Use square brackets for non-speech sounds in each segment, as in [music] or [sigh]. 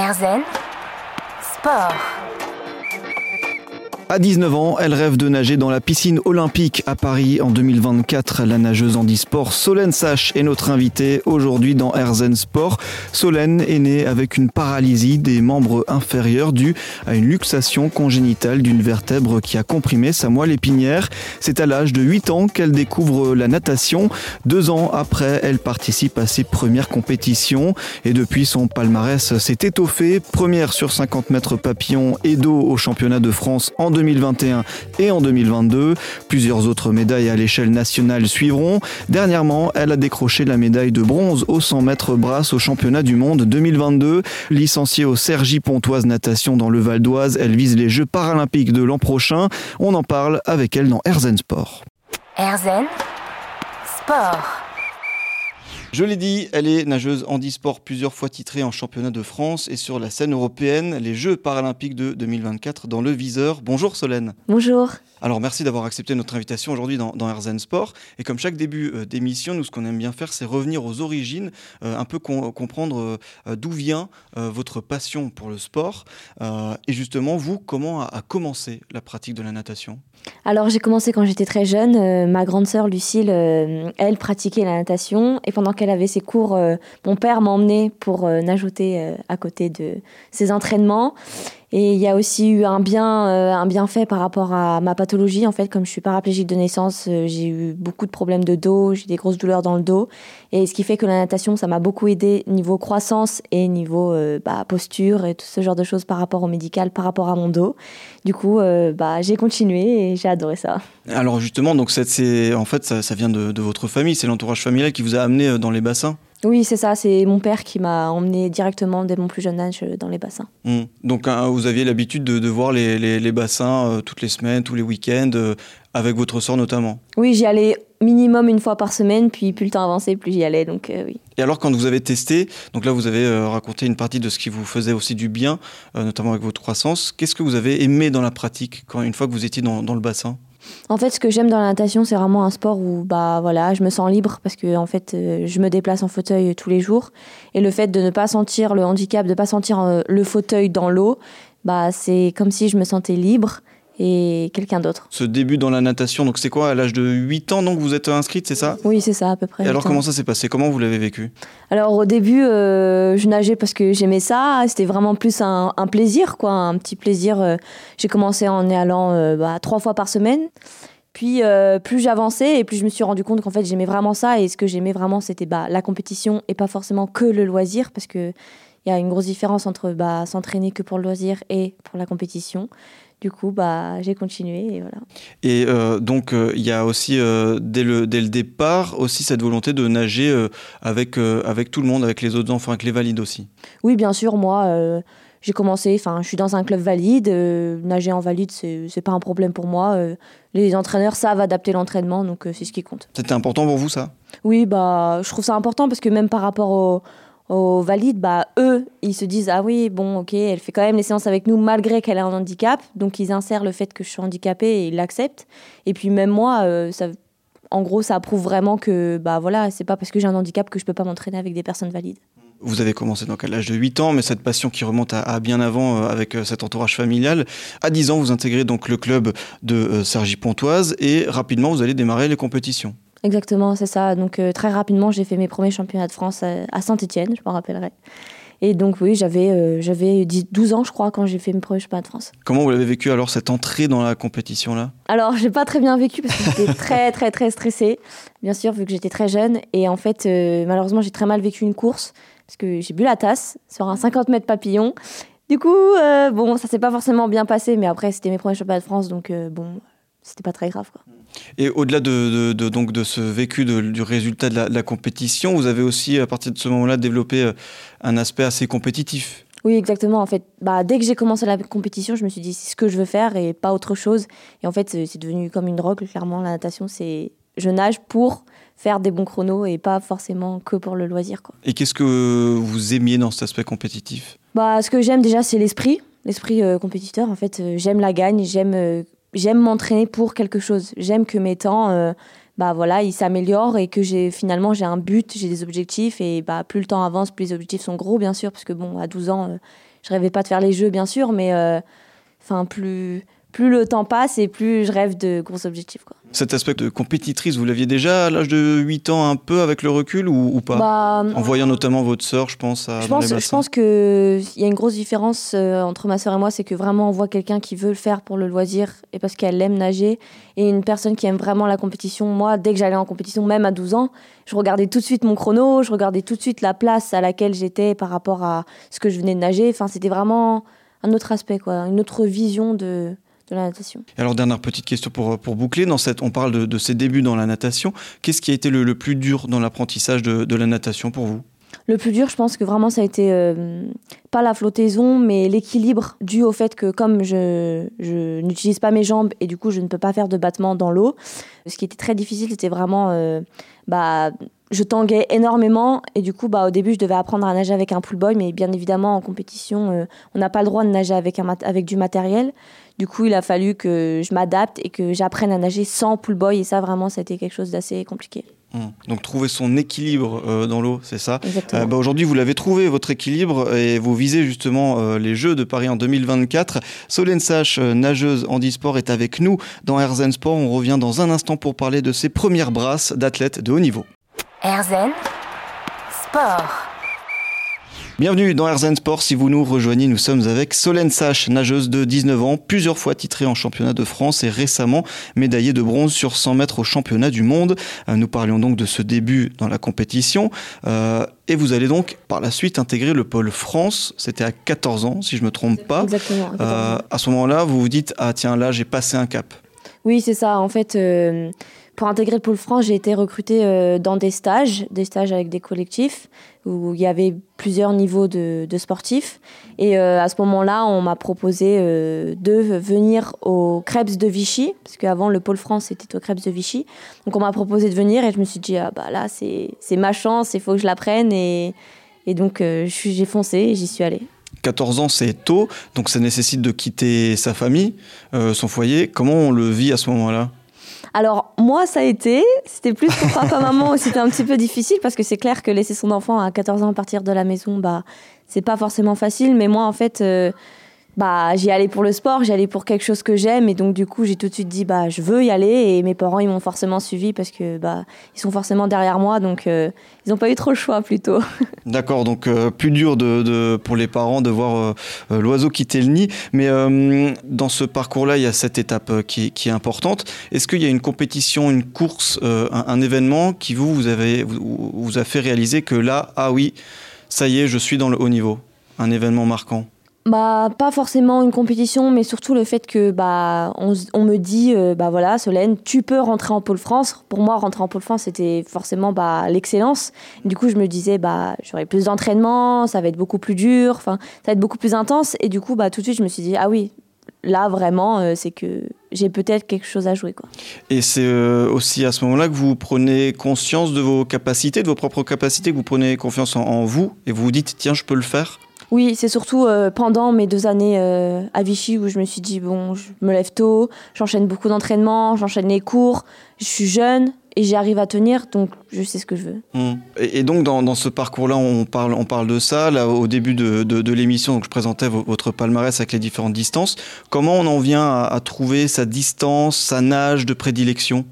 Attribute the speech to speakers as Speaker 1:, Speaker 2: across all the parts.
Speaker 1: Erzen Sport.
Speaker 2: À 19 ans, elle rêve de nager dans la piscine olympique à Paris en 2024. La nageuse handisport Solène Sache est notre invitée aujourd'hui dans Herzen Sport. Solène est née avec une paralysie des membres inférieurs due à une luxation congénitale d'une vertèbre qui a comprimé sa moelle épinière. C'est à l'âge de 8 ans qu'elle découvre la natation. Deux ans après, elle participe à ses premières compétitions et depuis son palmarès s'est étoffé. Première sur 50 mètres papillon et dos au championnat de France en 2021 et en 2022. Plusieurs autres médailles à l'échelle nationale suivront. Dernièrement, elle a décroché la médaille de bronze au 100 mètres brasse au championnat du monde 2022. Licenciée au Sergi Pontoise Natation dans le Val d'Oise, elle vise les Jeux paralympiques de l'an prochain. On en parle avec elle dans Herzen Sport.
Speaker 1: Erzen Sport.
Speaker 2: Je l'ai dit, elle est nageuse handisport plusieurs fois titrée en championnat de France et sur la scène européenne, les Jeux paralympiques de 2024 dans le viseur. Bonjour Solène.
Speaker 3: Bonjour.
Speaker 2: Alors merci d'avoir accepté notre invitation aujourd'hui dans, dans Herzen Sport. Et comme chaque début euh, d'émission, nous ce qu'on aime bien faire, c'est revenir aux origines, euh, un peu com- comprendre euh, d'où vient votre passion pour le sport. Et justement, vous, comment a, commencé la pratique de la natation?
Speaker 3: Alors j'ai commencé quand j'étais très jeune. Ma grande sœur Lucille, elle pratiquait la natation et pendant qu'elle avait ses cours, mon père m'emmenait pour nageoter à côté de ses entraînements. Et il y a aussi eu un bien, euh, un bienfait par rapport à ma pathologie. En fait, comme je suis paraplégique de naissance, euh, j'ai eu beaucoup de problèmes de dos, j'ai des grosses douleurs dans le dos. Et ce qui fait que la natation, ça m'a beaucoup aidé niveau croissance et niveau euh, bah, posture et tout ce genre de choses par rapport au médical, par rapport à mon dos. Du coup, euh, bah, j'ai continué et j'ai adoré ça.
Speaker 2: Alors justement, donc c'est en fait ça, vient de, votre famille, c'est l'entourage familial qui vous a amené dans les bassins?
Speaker 3: Oui, c'est ça. C'est mon père qui m'a emmené directement dès mon plus jeune âge euh, dans les bassins.
Speaker 2: Hmm. Donc hein, vous aviez l'habitude de, de voir les, les- les bassins euh, toutes les semaines, tous les week-ends, euh, avec votre sœur notamment?
Speaker 3: Oui, j'y allais minimum une fois par semaine, puis plus le temps avançait, plus j'y allais. Donc euh, oui.
Speaker 2: Et alors quand vous avez testé, donc là vous avez raconté une partie de ce qui vous faisait aussi du bien, notamment avec votre croissance. Qu'est-ce que vous avez aimé dans la pratique quand une fois que vous étiez dans, dans le bassin?
Speaker 3: En fait, ce que j'aime dans la natation, c'est vraiment un sport où bah voilà, je me sens libre parce que en fait, euh, je me déplace en fauteuil tous les jours. Et le fait de ne pas sentir le handicap, de ne pas sentir euh, le fauteuil dans l'eau, bah c'est comme si je me sentais libre et quelqu'un d'autre.
Speaker 2: Ce début dans la natation, donc c'est quoi à l'âge de 8 ans donc vous êtes inscrite, c'est ça?
Speaker 3: Oui, c'est ça à peu près.
Speaker 2: Et alors comment ça s'est passé? Comment vous l'avez vécu?
Speaker 3: Alors au début, euh, je nageais parce que j'aimais ça. C'était vraiment plus un, un plaisir, quoi, un petit plaisir. euh. J'ai commencé en y allant euh, bah, trois fois par semaine. Puis euh, plus j'avançais et plus je me suis rendu compte qu'en fait j'aimais vraiment ça et ce que j'aimais vraiment c'était bah, la compétition et pas forcément que le loisir parce que il y a une grosse différence entre bah, s'entraîner que pour le loisir et pour la compétition. Du coup, bah, j'ai continué et voilà.
Speaker 2: Et euh, donc euh, il y a aussi euh, dès, le, dès le départ aussi cette volonté de nager avec, avec tout le monde, avec les autres enfants, avec les valides aussi.
Speaker 3: Oui, bien sûr, moi, j'ai commencé, enfin, je suis dans un club valide. euh, nager en valide, c'est c'est pas un problème pour moi. euh, les entraîneurs savent adapter l'entraînement, donc euh, c'est ce qui compte.
Speaker 2: C'était important pour vous ça?
Speaker 3: Oui, bah, je trouve ça important parce que même par rapport aux, aux valides, bah, eux, ils se disent Ah oui, bon, ok, elle fait quand même les séances avec nous malgré qu'elle a un handicap. Donc, ils insèrent le fait que je suis handicapée et ils l'acceptent. Et puis, même moi, euh, ça. En gros, ça prouve vraiment que bah voilà, c'est pas parce que j'ai un handicap que je peux pas m'entraîner avec des personnes valides.
Speaker 2: Vous avez commencé donc à l'âge de 8 ans, mais cette passion qui remonte à, bien avant euh, avec euh, cet entourage familial. À 10 ans, vous intégrez donc le club de Sergi Pontoise et rapidement, vous allez démarrer les compétitions.
Speaker 3: Exactement, c'est ça. Donc euh, très rapidement, j'ai fait mes premiers championnats de France à, à Saint-Étienne, je m'en rappellerai. Et donc oui, j'avais euh, j'avais 10 12 ans, je crois, quand j'ai fait mes premiers championnats de France.
Speaker 2: Comment vous l'avez vécu alors cette entrée dans la compétition là
Speaker 3: Alors, j'ai pas très bien vécu parce que j'étais [laughs] très très très stressée, bien sûr, vu que j'étais très jeune. Et en fait, euh, malheureusement, j'ai très mal vécu une course parce que j'ai bu la tasse sur un 50 mètres papillon. Du coup, euh, bon, ça s'est pas forcément bien passé, mais après, c'était mes premiers championnats de France, donc euh, bon, c'était pas très grave. Quoi.
Speaker 2: Et au-delà de, de- de- donc de ce vécu de- du résultat de la, compétition, vous avez aussi à partir de ce moment-là développé euh, un aspect assez compétitif.
Speaker 3: Oui, exactement. En fait, bah, dès que j'ai commencé la compétition, je me suis dit c'est ce que je veux faire et pas autre chose. Et en fait, c'est c'est devenu comme une drogue. Clairement, la natation, c'est je nage pour faire des bons chronos et pas forcément que pour le loisir. Quoi.
Speaker 2: Et qu'est-ce que vous aimiez dans cet aspect compétitif?
Speaker 3: Bah, ce que j'aime déjà, c'est l'esprit, l'esprit euh, compétiteur. En fait, euh, j'aime la gagne, j'aime euh, j'aime m'entraîner pour quelque chose. J'aime que mes temps, euh, bah voilà, ils s'améliorent et que j'ai finalement j'ai un but, j'ai des objectifs et bah plus le temps avance, plus les objectifs sont gros, bien sûr, parce que bon, à 12 ans, euh, je rêvais pas de faire les jeux, bien sûr, mais enfin, plus, plus le temps passe et plus je rêve de gros objectifs. Quoi.
Speaker 2: Cet aspect de compétitrice, vous l'aviez déjà à l'âge de 8 ans un peu avec le recul ou, pas
Speaker 3: bah,
Speaker 2: En voyant notamment votre sœur, je pense, à
Speaker 3: je pense, Je pense qu'il y a une grosse différence euh, entre ma sœur et moi, c'est que vraiment on voit quelqu'un qui veut le faire pour le loisir et parce qu'elle aime nager et une personne qui aime vraiment la compétition. Moi, dès que j'allais en compétition, même à 12 ans, je regardais tout de suite mon chrono, je regardais tout de suite la place à laquelle j'étais par rapport à ce que je venais de nager. Enfin, c'était vraiment un autre aspect, quoi, une autre vision de, la natation.
Speaker 2: alors, dernière petite question pour, pour boucler. Dans cette, on parle de, de ses débuts dans la natation. Qu'est-ce qui a été le, plus dur dans l'apprentissage de, de, la natation pour vous?
Speaker 3: Le plus dur, je pense que vraiment, ça a été euh, pas la flottaison, mais l'équilibre dû au fait que comme je, je n'utilise pas mes jambes et du coup, je ne peux pas faire de battement dans l'eau, ce qui était très difficile, c'était vraiment euh, bah, je tanguais énormément et du coup bah au début je devais apprendre à nager avec un pull boy mais bien évidemment en compétition euh, on n'a pas le droit de nager avec un avec du matériel du coup il a fallu que je m'adapte et que j'apprenne à nager sans pull boy et ça vraiment ça a été quelque chose d'assez compliqué
Speaker 2: hum. donc trouver son équilibre euh, dans l'eau, c'est ça?
Speaker 3: Euh,
Speaker 2: bah, aujourd'hui, vous l'avez trouvé, votre équilibre, et vous visez justement les Jeux de Paris en 2024. Solène Sache, nageuse handisport, est avec nous dans Herzen Sport. On revient dans un instant pour parler de ses premières brasses d'athlètes de haut niveau.
Speaker 1: Erzen Sport.
Speaker 2: Bienvenue dans Erzen Sport. Si vous nous rejoignez, nous sommes avec Solène Sache, nageuse de 19 ans, plusieurs fois titrée en championnat de France et récemment médaillée de bronze sur 100 mètres au championnat du monde. Euh, nous parlions donc de ce début dans la compétition. Euh, et vous allez donc par la suite intégrer le pôle France. C'était à 14 ans, si je ne me trompe pas.
Speaker 3: Exactement.
Speaker 2: Euh, à ce moment-là, vous vous dites Ah, tiens, là, j'ai passé un cap.
Speaker 3: Oui, c'est ça. En fait, pour intégrer le pôle France, j'ai été recrutée euh, dans des stages, des stages avec des collectifs où il y avait plusieurs niveaux de, sportifs. Et euh, à ce moment-là, on m'a proposé euh, de venir au Krebs de Vichy, parce qu'avant le pôle France était au Krebs de Vichy. Donc on m'a proposé de venir et je me suis dit, ah bah là, c'est ma chance, il faut que je la prenne. Et, et donc j'ai foncé et j'y suis allée.
Speaker 2: 14 ans, c'est tôt, donc ça nécessite de quitter sa famille, son foyer. Comment on le vit à ce moment-là?
Speaker 3: Alors, moi, ça a été. C'était plus pour papa-maman [laughs] où c'était un petit peu difficile parce que c'est clair que laisser son enfant à 14 ans partir de la maison, bah, c'est pas forcément facile. Mais moi, en fait, euh, bah j'y allais pour le sport, j'y allais pour quelque chose que j'aime et donc du coup j'ai tout de suite dit bah je veux y aller et mes parents ils m'ont forcément suivi parce que bah ils sont forcément derrière moi donc euh, ils n'ont pas eu trop le choix plutôt. [laughs]
Speaker 2: D'accord donc euh, plus dur de, pour les parents de voir euh, l'oiseau quitter le nid mais dans ce parcours là il y a cette étape qui, qui est importante. Est-ce qu'il y a une compétition, une course, un, événement qui vous vous avez vous, vous a fait réaliser que là ah oui ça y est je suis dans le haut niveau, un événement marquant?
Speaker 3: Bah, pas forcément une compétition, mais surtout le fait que bah, on, me dit, euh, bah voilà, Solène, tu peux rentrer en pôle France. Pour moi, rentrer en pôle France, c'était forcément bah, l'excellence. Du coup, je me disais, bah, j'aurai plus d'entraînement, ça va être beaucoup plus dur, enfin, ça va être beaucoup plus intense. Et du coup, bah, tout de suite, je me suis dit, ah oui, là, vraiment, euh, c'est que j'ai peut-être quelque chose à jouer. Quoi.
Speaker 2: Et c'est euh, aussi à ce moment-là que vous prenez conscience de vos capacités, de vos propres capacités, que vous prenez confiance en vous et vous vous dites, tiens, je peux le faire?
Speaker 3: Oui, c'est surtout euh, pendant mes deux années euh, à Vichy où je me suis dit, bon, je me lève tôt, j'enchaîne beaucoup d'entraînements, j'enchaîne les cours, je suis jeune et j'y arrive à tenir, donc je sais ce que je veux.
Speaker 2: Mmh. Et, donc dans, ce parcours-là, on parle, on parle de ça, là, au début de, l'émission, donc je présentais votre palmarès avec les différentes distances. Comment on en vient à, trouver sa distance, sa nage de prédilection?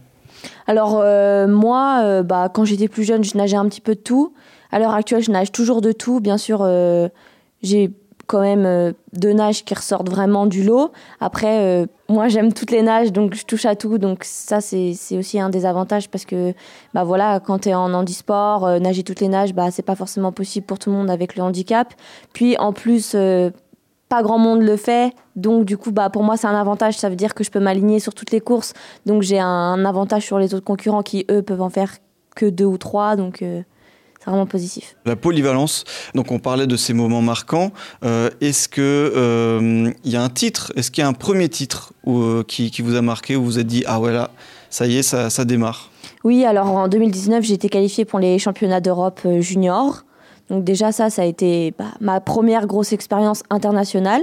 Speaker 3: Alors euh, moi, bah, quand j'étais plus jeune, je nageais un petit peu de tout. À l'heure actuelle, je nage toujours de tout. Bien sûr, j'ai quand même euh, deux nages qui ressortent vraiment du lot. Après, euh, moi j'aime toutes les nages, donc je touche à tout. Donc ça, c'est aussi un des avantages parce que bah voilà, quand tu es en handisport, euh, nager toutes les nages, bah, c'est pas forcément possible pour tout le monde avec le handicap. Puis en plus, pas grand monde le fait. Donc du coup, bah, pour moi, c'est un avantage. Ça veut dire que je peux m'aligner sur toutes les courses. Donc j'ai un avantage sur les autres concurrents qui, eux, peuvent en faire que deux ou trois. Donc vraiment positif.
Speaker 2: La polyvalence, donc on parlait de ces moments marquants. Euh, est-ce qu'il euh, y a un titre, est-ce qu'il y a un premier titre euh, qui, qui, vous a marqué, où vous vous êtes dit, ah voilà, ça y est, ça, ça démarre?
Speaker 3: Oui, alors en 2019, j'ai été qualifiée pour les championnats d'Europe junior. Donc déjà ça, ça a été bah, ma première grosse expérience internationale.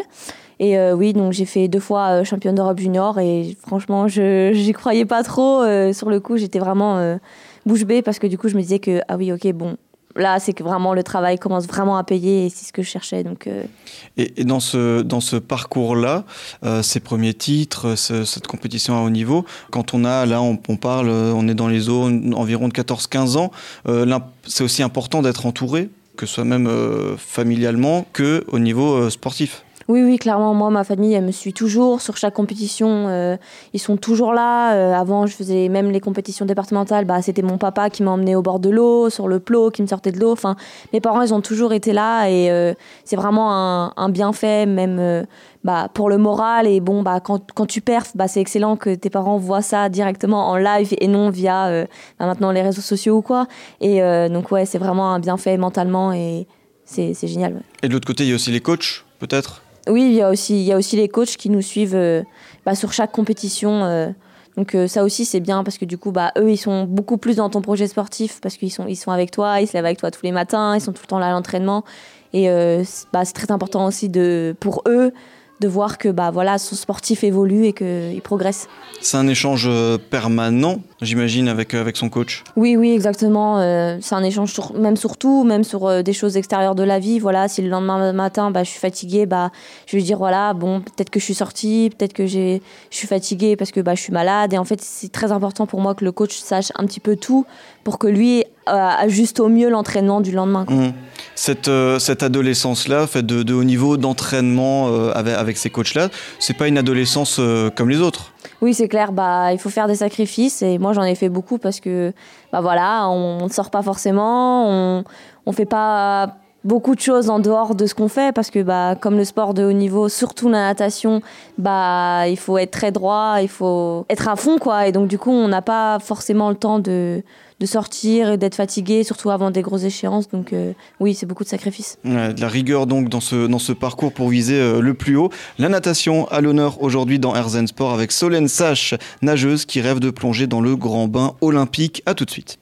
Speaker 3: Et oui, donc j'ai fait deux fois championne d'Europe junior et franchement, je n'y croyais pas trop. sur le coup, j'étais vraiment bouche bée parce que du coup, je me disais que, ah oui, ok, bon, là, c'est que vraiment le travail commence vraiment à payer et c'est ce que je cherchais. Donc,
Speaker 2: euh. et, dans ce, dans ce parcours-là, euh, ces premiers titres, cette compétition à haut niveau, quand on a, là, on, parle, on est dans les zones environ de 14-15 ans, c'est aussi important d'être entouré, que ce soit même familialement, que au niveau sportif.
Speaker 3: Oui, oui, clairement, moi, ma famille, elle me suit toujours sur chaque compétition. Euh, ils sont toujours là. Euh, avant, je faisais même les compétitions départementales. Bah, c'était mon papa qui m'emmenait au bord de l'eau, sur le plot, qui me sortait de l'eau. Enfin, mes parents, ils ont toujours été là et euh, c'est vraiment un, bienfait, même bah, pour le moral. Et bon, bah, quand, tu perfs, bah, c'est excellent que tes parents voient ça directement en live et non via bah, maintenant les réseaux sociaux ou quoi. Et donc, ouais, c'est vraiment un bienfait mentalement et c'est génial.
Speaker 2: Et de l'autre côté, il y a aussi les coachs, peut-être?
Speaker 3: Oui, il y, a aussi, il y a aussi les coachs qui nous suivent euh, bah, sur chaque compétition. Euh. donc euh, ça aussi c'est bien parce que du coup bah eux ils sont beaucoup plus dans ton projet sportif parce qu'ils sont ils sont avec toi, ils se lèvent avec toi tous les matins, ils sont tout le temps là à l'entraînement et bah, c'est très important aussi de pour eux de voir que bah voilà son sportif évolue et qu'il progresse.
Speaker 2: C'est un échange euh, permanent, j'imagine, avec, euh, avec son coach.
Speaker 3: Oui, oui, exactement. Euh, c'est un échange sur, même sur tout, même sur des choses extérieures de la vie. Voilà, si le lendemain matin, bah, je suis fatiguée, bah, je vais lui dire voilà, bon, peut-être que je suis sortie, peut-être que j'ai, je suis fatiguée parce que bah, je suis malade. Et en fait, c'est très important pour moi que le coach sache un petit peu tout pour que lui ajuste au mieux l'entraînement du lendemain.
Speaker 2: Mmh. Cette, cette adolescence-là, faite de, haut niveau d'entraînement avec, avec ces coachs-là, c'est pas une adolescence comme les autres.
Speaker 3: Oui, c'est clair. Bah, il faut faire des sacrifices et moi j'en ai fait beaucoup parce que, bah voilà, on ne sort pas forcément, on on fait pas beaucoup de choses en dehors de ce qu'on fait parce que bah comme le sport de haut niveau surtout la natation bah il faut être très droit il faut être à fond quoi et donc du coup on n'a pas forcément le temps de de sortir et d'être fatigué, surtout avant des grosses échéances. Donc euh, oui, c'est beaucoup de sacrifices.
Speaker 2: de la rigueur donc dans ce, dans ce parcours pour viser euh, le plus haut. La natation à l'honneur aujourd'hui dans Herzen Sport avec Solène Sache, nageuse qui rêve de plonger dans le grand bain olympique. À tout de suite.